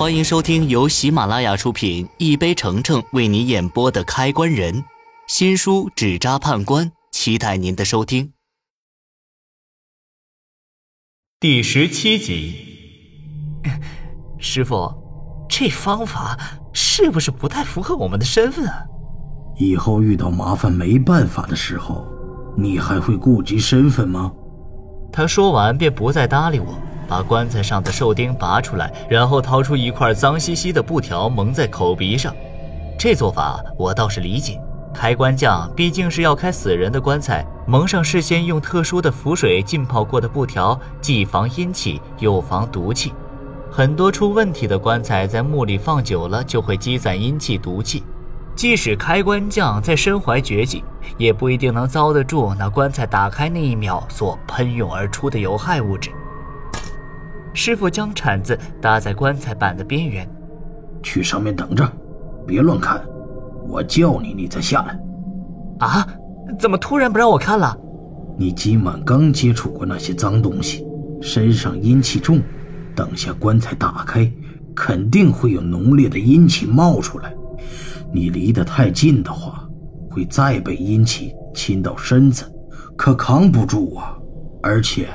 欢迎收听由喜马拉雅出品、一杯橙橙为你演播的《开关人》新书《纸扎判官》，期待您的收听。第十七集，师傅，这方法是不是不太符合我们的身份啊？以后遇到麻烦没办法的时候，你还会顾及身份吗？他说完便不再搭理我。把棺材上的寿钉拔出来，然后掏出一块脏兮兮的布条蒙在口鼻上。这做法我倒是理解，开棺匠毕竟是要开死人的棺材，蒙上事先用特殊的符水浸泡过的布条，既防阴气又防毒气。很多出问题的棺材在墓里放久了就会积攒阴气毒气，即使开棺匠再身怀绝技，也不一定能遭得住那棺材打开那一秒所喷涌而出的有害物质。师傅将铲子搭在棺材板的边缘，去上面等着，别乱看。我叫你，你再下来。啊？怎么突然不让我看了？你今晚刚接触过那些脏东西，身上阴气重，等下棺材打开，肯定会有浓烈的阴气冒出来。你离得太近的话，会再被阴气侵到身子，可扛不住啊！而且，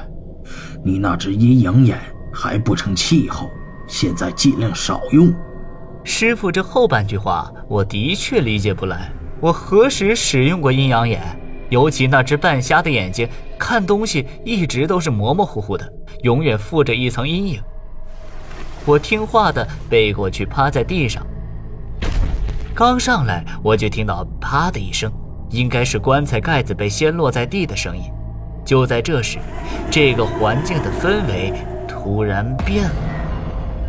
你那只阴阳眼。还不成气候，现在尽量少用。师傅，这后半句话我的确理解不来。我何时使用过阴阳眼？尤其那只半瞎的眼睛，看东西一直都是模模糊糊的，永远附着一层阴影。我听话的背过去，趴在地上。刚上来，我就听到啪的一声，应该是棺材盖子被掀落在地的声音。就在这时，这个环境的氛围。突然变了，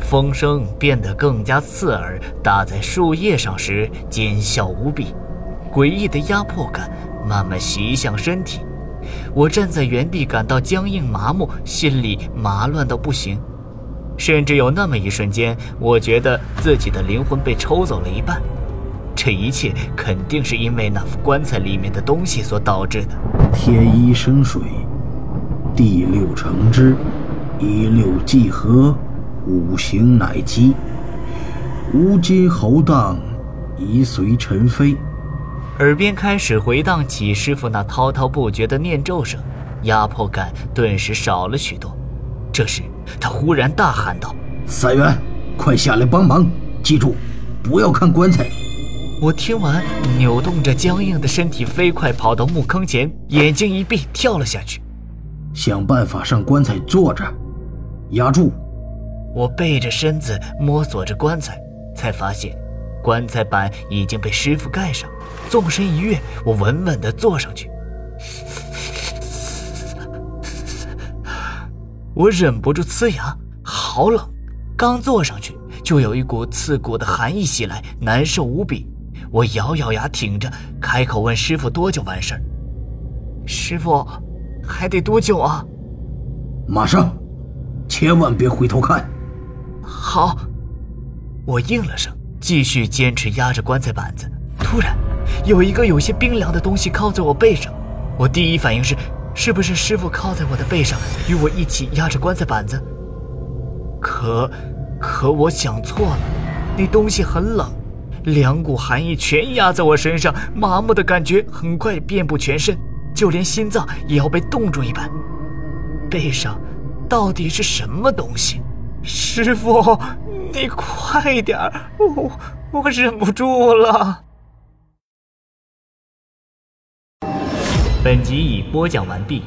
风声变得更加刺耳，打在树叶上时尖啸无比，诡异的压迫感慢慢袭向身体。我站在原地，感到僵硬麻木，心里麻乱到不行，甚至有那么一瞬间，我觉得自己的灵魂被抽走了一半。这一切肯定是因为那副棺材里面的东西所导致的。天一生水，地六成之。一六既合，五行乃基。乌金侯荡，一随尘飞。耳边开始回荡起师傅那滔滔不绝的念咒声，压迫感顿时少了许多。这时，他忽然大喊道：“三元，快下来帮忙！记住，不要看棺材。”我听完，扭动着僵硬的身体，飞快跑到墓坑前，眼睛一闭，跳了下去，想办法上棺材坐着。压住！我背着身子摸索着棺材，才发现棺材板已经被师傅盖上。纵身一跃，我稳稳地坐上去。我忍不住呲牙，好冷！刚坐上去，就有一股刺骨的寒意袭来，难受无比。我咬咬牙挺着，开口问师傅多久完事儿。师傅，还得多久啊？马上。千万别回头看！好，我应了声，继续坚持压着棺材板子。突然，有一个有些冰凉的东西靠在我背上。我第一反应是，是不是师傅靠在我的背上，与我一起压着棺材板子？可，可我想错了。那东西很冷，两股寒意全压在我身上，麻木的感觉很快遍布全身，就连心脏也要被冻住一般。背上。到底是什么东西？师傅，你快点，我我忍不住了。本集已播讲完毕。